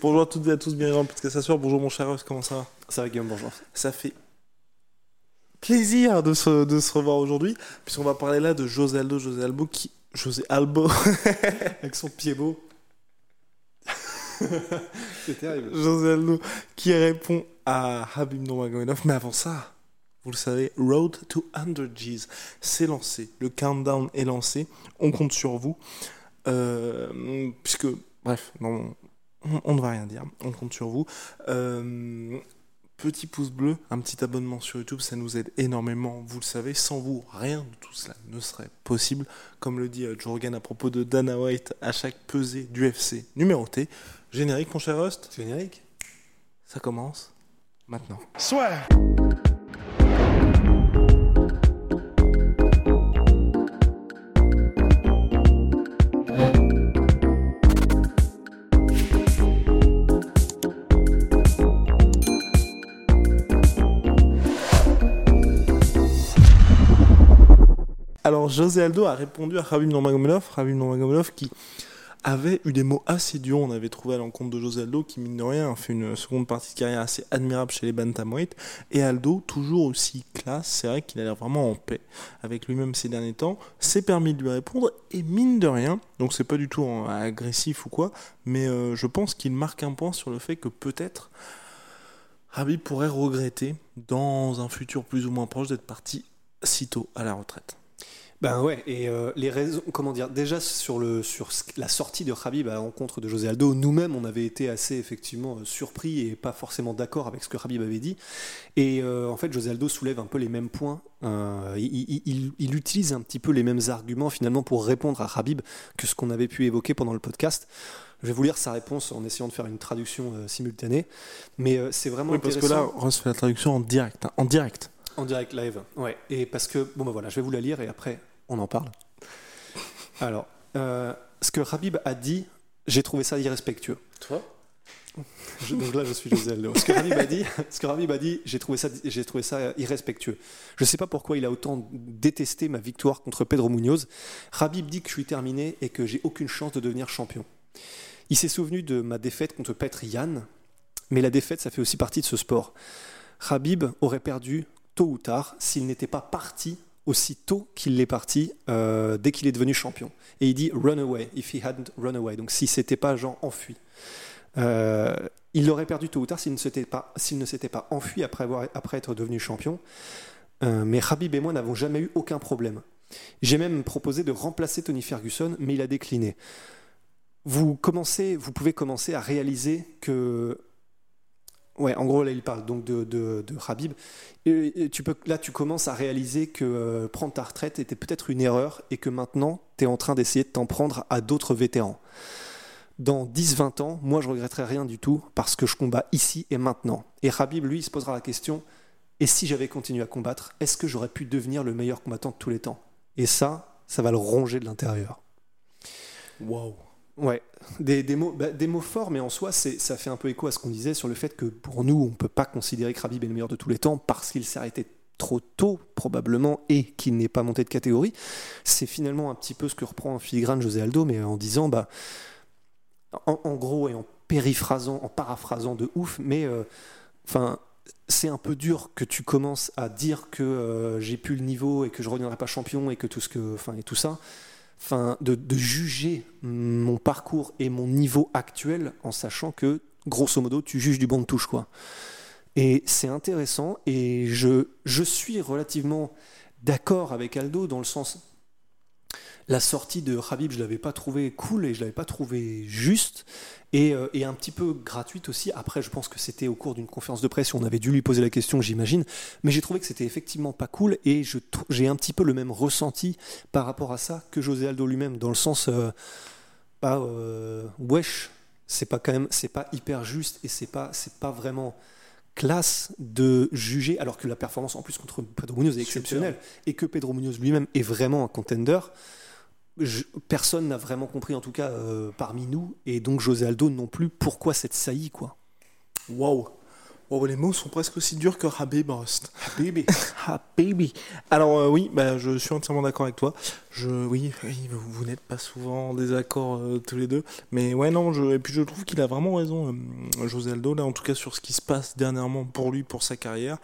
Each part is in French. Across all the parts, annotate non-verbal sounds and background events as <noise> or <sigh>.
Bonjour à toutes et à tous, bienvenue dans le podcast Assure. Bonjour mon cher Russ, comment ça va? Ça va Guillaume, bonjour. Ça fait plaisir de se, de se revoir aujourd'hui, puisqu'on va parler là de José Aldo, José Albo qui... José Albo <laughs> Avec son pied beau. <laughs> C'est terrible. José Aldo qui répond à Habib Nurmagomedov. Mais avant ça, vous le savez, Road to 100 G's, c'est lancé. Le countdown est lancé. On compte sur vous. Euh, puisque, bref, non, on, on ne va rien dire. On compte sur vous. Euh, petit pouce bleu, un petit abonnement sur YouTube, ça nous aide énormément, vous le savez. Sans vous, rien de tout cela ne serait possible. Comme le dit euh, Joe Rogan à propos de Dana White, à chaque pesée du FC numéroté. Générique, mon cher Rust Générique Ça commence maintenant. Soit. José Aldo a répondu à Khabib Nurmagomedov, Khabib Nurmagomedov qui avait eu des mots assez durs, on avait trouvé à l'encontre de José Aldo, qui mine de rien a fait une seconde partie de carrière assez admirable chez les bantamweight, et Aldo, toujours aussi classe, c'est vrai qu'il a l'air vraiment en paix avec lui-même ces derniers temps, s'est permis de lui répondre, et mine de rien, donc c'est pas du tout agressif ou quoi, mais euh, je pense qu'il marque un point sur le fait que peut-être Khabib pourrait regretter, dans un futur plus ou moins proche, d'être parti si tôt à la retraite. Ben ouais, et euh, les raisons, comment dire, déjà sur, le, sur la sortie de Khabib à la rencontre de José Aldo, nous-mêmes on avait été assez effectivement euh, surpris et pas forcément d'accord avec ce que Khabib avait dit. Et euh, en fait, José Aldo soulève un peu les mêmes points. Euh, il, il- il- il utilise un petit peu les mêmes arguments finalement pour répondre à Khabib que ce qu'on avait pu évoquer pendant le podcast. Je vais vous lire sa réponse en essayant de faire une traduction simultanée. Mais c'est vraiment Oui, parce que là, intéressant. Ross fait la traduction en direct. hein, en direct. En direct live, ouais. Et parce que, bon ben voilà, je vais vous la lire et après, on en parle. Alors, euh, ce que Habib a dit, j'ai trouvé ça irrespectueux. Toi Je- donc là, je suis José Aldo. Ce que Habib a dit, ce que Habib a dit, j'ai trouvé ça, j'ai trouvé ça irrespectueux. Je sais pas pourquoi il a autant détesté ma victoire contre Pedro Munoz. Habib dit que je suis terminé et que j'ai aucune chance de devenir champion. Il s'est souvenu de ma défaite contre Petr Yan, mais la défaite, ça fait aussi partie de ce sport. Habib aurait perdu tôt ou tard s'il n'était pas parti aussi tôt qu'il l'est parti euh, dès qu'il est devenu champion. Et il dit run away, if he hadn't run away. Donc si c'était pas genre enfui. Euh, il l'aurait perdu tôt ou tard s'il ne s'était pas, s'il s'était pas enfui après, avoir, après être devenu champion. Euh, mais Habib et moi n'avons jamais eu aucun problème. J'ai même proposé de remplacer Tony Ferguson, mais il a décliné. Vous, commencez, vous pouvez commencer à réaliser que Ouais, en gros, là, il parle donc de, de, de Habib. Et, tu peux, là, tu commences à réaliser que euh, prendre ta retraite était peut-être une erreur et que maintenant, tu es en train d'essayer de t'en prendre à d'autres vétérans. Dans 10-20 ans, moi, je regretterai rien du tout parce que je combats ici et maintenant. Et Habib, lui, il se posera la question et si j'avais continué à combattre, est-ce que j'aurais pu devenir le meilleur combattant de tous les temps? Et ça, ça va le ronger de l'intérieur. Waouh. Ouais, des, des mots, bah, des mots forts, mais en soi, ça fait un peu écho à ce qu'on disait sur le fait que pour nous, on ne peut pas considérer que Khabib est le meilleur de tous les temps parce qu'il s'est arrêté trop tôt, probablement, et qu'il n'est pas monté de catégorie. C'est finalement un petit peu ce que reprend en filigrane José Aldo, mais en disant, bah, en, gros, et en périphrasant, en paraphrasant de ouf, mais euh, c'est un peu dur que tu commences à dire que euh, j'ai plus le niveau et que je reviendrai pas champion et que tout ce que, et tout ça, de, juger mon parcours et mon niveau actuel en sachant que grosso modo tu juges du banc de touche quoi. Et c'est intéressant et je, je suis relativement d'accord avec Aldo dans le sens la sortie de Habib, je l'avais pas trouvé cool et je l'avais pas trouvé juste et, euh, et un petit peu gratuite aussi. Après, je pense que c'était au cours d'une conférence de presse, on avait dû lui poser la question, j'imagine, mais j'ai trouvé que c'était effectivement pas cool et j'ai un petit peu le même ressenti par rapport à ça que José Aldo lui-même, dans le sens, euh, bah, euh, wesh, c'est pas quand même, c'est pas hyper juste et c'est pas, c'est pas vraiment classe de juger, alors que la performance en plus contre Pedro Munoz est exceptionnelle et que Pedro Munoz lui-même est vraiment un contender. Personne n'a vraiment compris, en tout cas euh, parmi nous, et donc José Aldo non plus, pourquoi cette saillie, quoi. Waouh! Oh, les mots sont presque aussi durs que Habib Rost. Habibi. <laughs> Habibi. Alors euh, oui, bah, je suis entièrement d'accord avec toi. Je, oui, vous, n'êtes pas souvent en désaccord euh, tous les deux. Mais ouais, non, je, et puis je trouve qu'il a vraiment raison, euh, José Aldo, là, en tout cas sur ce qui se passe dernièrement pour lui, pour sa carrière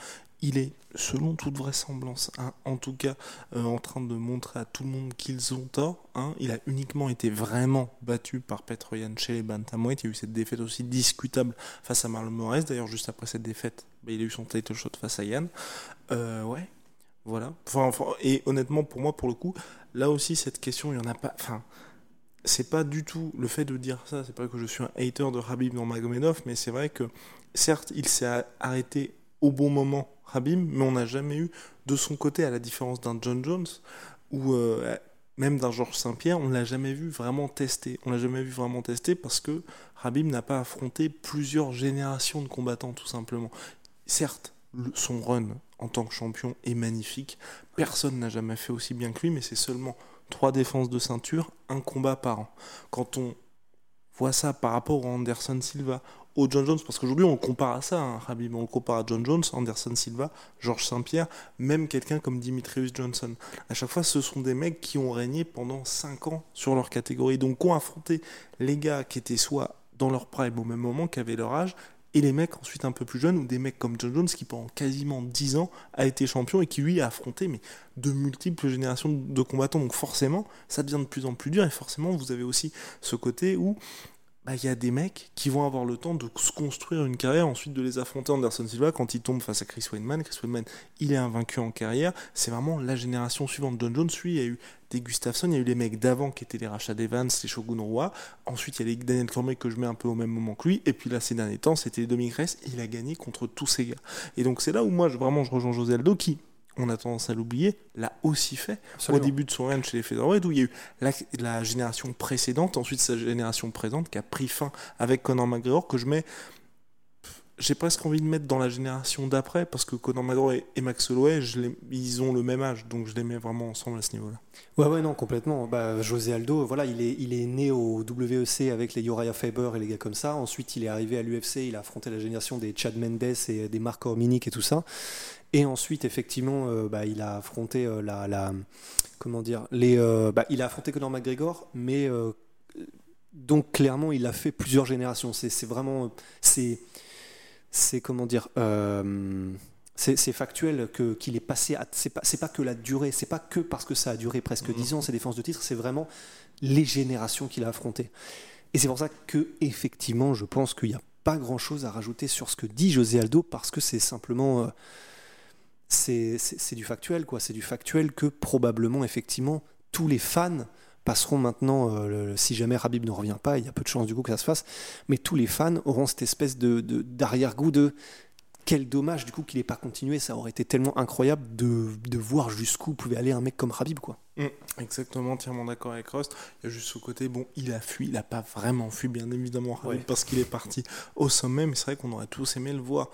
il est, selon toute vraisemblance, hein, en tout cas euh, en train de montrer à tout le monde qu'ils ont tort. Hein. Il a uniquement été vraiment battu par Petroyan chez les. Il y a eu cette défaite aussi discutable face à Marlon Moraes. D'ailleurs, juste après cette défaite, bah, il a eu son title shot face à Yann. Euh, ouais, voilà. et honnêtement, pour moi, pour le coup, là aussi, cette question, il n'y en a pas. Enfin, c'est pas du tout le fait de dire ça. C'est pas que je suis un hater de Habib Nurmagomedov, mais c'est vrai que certes, il s'est arrêté au bon moment Habib, mais on n'a jamais eu de son côté, à la différence d'un John Jones ou euh, même d'un Georges Saint-Pierre, on ne l'a jamais vu vraiment tester. On l'a jamais vu vraiment tester parce que Habib n'a pas affronté plusieurs générations de combattants, tout simplement. Certes, son run en tant que champion est magnifique. Personne n'a jamais fait aussi bien que lui, mais c'est seulement trois défenses de ceinture, un combat par an. Quand on voit ça par rapport à Anderson Silva, au John Jones, parce qu'aujourd'hui on compare à ça, hein, on le compare à John Jones, Anderson Silva, Georges Saint-Pierre, même quelqu'un comme Dimitrius Johnson. À chaque fois, ce sont des mecs qui ont régné pendant 5 ans sur leur catégorie, donc ont affronté les gars qui étaient soit dans leur prime au même moment, qui avaient leur âge, et les mecs ensuite un peu plus jeunes, ou des mecs comme John Jones qui pendant quasiment 10 ans a été champion et qui lui a affronté mais, de multiples générations de combattants. Donc forcément, ça devient de plus en plus dur, et forcément, vous avez aussi ce côté où bah, y a des mecs qui vont avoir le temps de se construire une carrière, ensuite de les affronter Anderson Silva quand il tombe face à Chris Weidman. Chris Weidman, il est invaincu en carrière. C'est vraiment la génération suivante. John Jones, lui, il y a eu des Gustafsson, il y a eu les mecs d'avant qui étaient les Rashad Evans, les Shogun Roi. Ensuite, il y a les Daniel Cormier que je mets un peu au même moment que lui. Et puis là, ces derniers temps, c'était Dominic Reyes. Il a gagné contre tous ces gars. Et donc, c'est là où moi, vraiment, je rejoins José Aldo qui on a tendance à l'oublier, l'a aussi fait au début de son règne chez les Featherweight, où il y a eu la, génération précédente, ensuite sa génération présente, qui a pris fin avec Conor McGregor, que je mets. J'ai presque envie de mettre dans la génération d'après, parce que Conor McGregor et, Max Holloway, ils ont le même âge, donc je les mets vraiment ensemble à ce niveau-là. Ouais, ouais, non, complètement. Bah, José Aldo, voilà, il est, il est né au WEC avec les Uriah Faber et les gars comme ça. Ensuite, il est arrivé à l'UFC, il a affronté la génération des Chad Mendes et des Mark Orminic et tout ça. Et ensuite, effectivement, euh, bah, il a affronté euh, la, comment dire, les, euh, bah, il a affronté Conor McGregor, mais donc clairement, il a fait plusieurs générations. C'est vraiment, c'est, c'est comment dire. c'est factuel que qu'il est passé c'est pas c'est pas que la durée c'est pas que parce que ça a duré presque dix ans ces défenses de titre c'est vraiment les générations qu'il a affrontées et c'est pour ça que effectivement je pense qu'il n'y a pas grand chose à rajouter sur ce que dit José Aldo parce que c'est simplement c'est du factuel, quoi. C'est du factuel que probablement, effectivement, tous les fans passeront maintenant, euh, si jamais Rabib ne revient pas, il y a peu de chances du coup que ça se fasse, mais tous les fans auront cette espèce de d'arrière-goût de, quel dommage du coup qu'il n'ait pas continué, ça aurait été tellement incroyable de, de voir jusqu'où pouvait aller un mec comme Rabib quoi. Mm. exactement, entièrement d'accord avec Rust. Il y a juste ce côté, bon, il a fui, il n'a pas vraiment fui, bien évidemment, parce qu'il est parti au sommet, mais c'est vrai qu'on aurait tous aimé le voir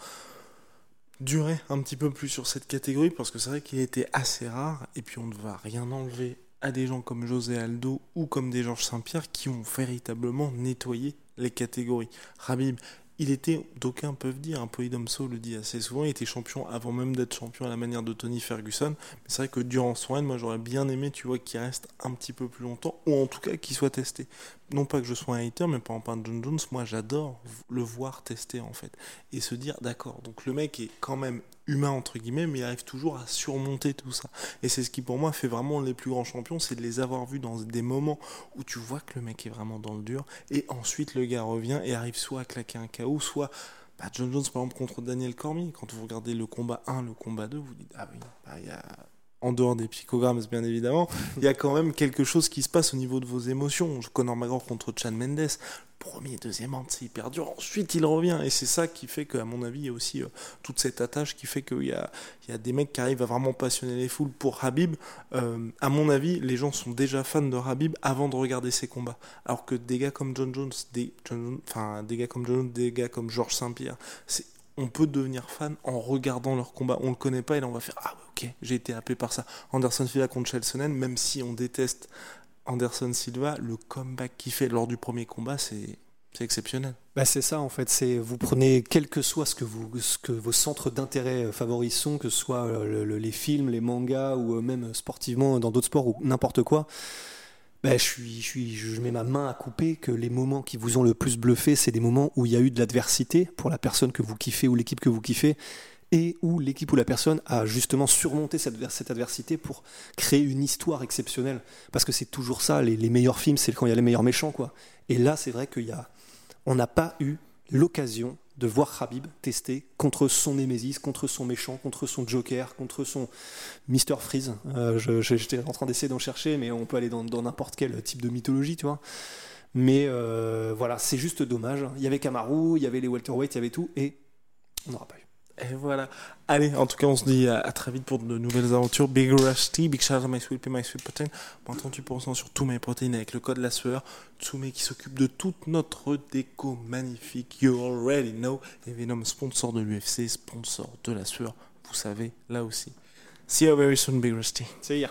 durer un petit peu plus sur cette catégorie parce que c'est vrai qu'il était assez rare et puis on ne va rien enlever à des gens comme José Aldo ou comme des Georges Saint-Pierre qui ont véritablement nettoyé les catégories. Rabib, il était, d'aucuns peuvent dire, un Polydomso le dit assez souvent, il était champion avant même d'être champion à la manière de Tony Ferguson. Mais c'est vrai que durant son règne, moi j'aurais bien aimé, tu vois, qu'il reste un petit peu plus longtemps, ou en tout cas qu'il soit testé. Non pas que je sois un hater, mais par exemple John Jones, moi j'adore le voir tester en fait. Et se dire, d'accord, donc le mec est quand même humain entre guillemets, mais il arrive toujours à surmonter tout ça. Et c'est ce qui pour moi fait vraiment les plus grands champions, c'est de les avoir vus dans des moments où tu vois que le mec est vraiment dans le dur, et ensuite le gars revient et arrive soit à claquer un KO, soit bah, John Jones par exemple contre Daniel Cormier, quand vous regardez le combat 1, le combat 2, vous dites ah oui, bah, il y a en dehors des psychogrammes, bien évidemment, il y a quand même quelque chose qui se passe au niveau de vos émotions. Conor McGregor contre Chan Mendes, premier, deuxième round, c'est hyper dur. Ensuite, il revient. Et c'est ça qui fait qu'à mon avis, il y a aussi euh, toute cette attache qui fait qu'il y a, des mecs qui arrivent à vraiment passionner les foules pour Habib. Euh, à mon avis, les gens sont déjà fans de Habib avant de regarder ses combats. Alors que des gars comme John Jones, des, des gars comme John Jones, des gars comme Georges Saint-Pierre, c'est on peut devenir fan en regardant leur combat. On le connaît pas et là on va faire ah ok j'ai été happé par ça. Anderson Silva contre Chelsonen, même si on déteste Anderson Silva, le comeback qu'il fait lors du premier combat, c'est exceptionnel. Bah c'est ça en fait, c'est vous prenez quel que soit ce que vous ce vos centres d'intérêt euh, favoris sont, que ce soit euh, les films, les mangas ou euh, même sportivement dans d'autres sports ou n'importe quoi. Ben, je, suis, je, mets ma main à couper que les moments qui vous ont le plus bluffé, c'est des moments où il y a eu de l'adversité pour la personne que vous kiffez ou l'équipe que vous kiffez, et où l'équipe ou la personne a justement surmonté cette, cette, adversité pour créer une histoire exceptionnelle. Parce que c'est toujours ça, les, les meilleurs films, c'est quand il y a les meilleurs méchants. quoi. Et là, c'est vrai qu'il y a, on n'a pas eu l'occasion de voir Habib tester contre son Némésis, contre son méchant, contre son Joker, contre son Mister Freeze. Euh, J'étais en train d'essayer d'en chercher, mais on peut aller dans n'importe quel type de mythologie, tu vois. Mais euh, voilà, c'est juste dommage. Il y avait Kamaru, il y avait les welterweight, il y avait tout, et on n'aura pas eu. Et voilà. Allez, en tout cas, on se dit à, très vite pour de nouvelles aventures. Big Rusty, Big Shout My Sweet My Sweet Protein. Moins 38% sur tous mes protéines avec le code la sueur. Tsume qui s'occupe de toute notre déco magnifique. You already know. Et Venom, sponsor de l'UFC, sponsor de la sueur. Vous savez, là aussi. See you very soon, Big Rusty. See ya.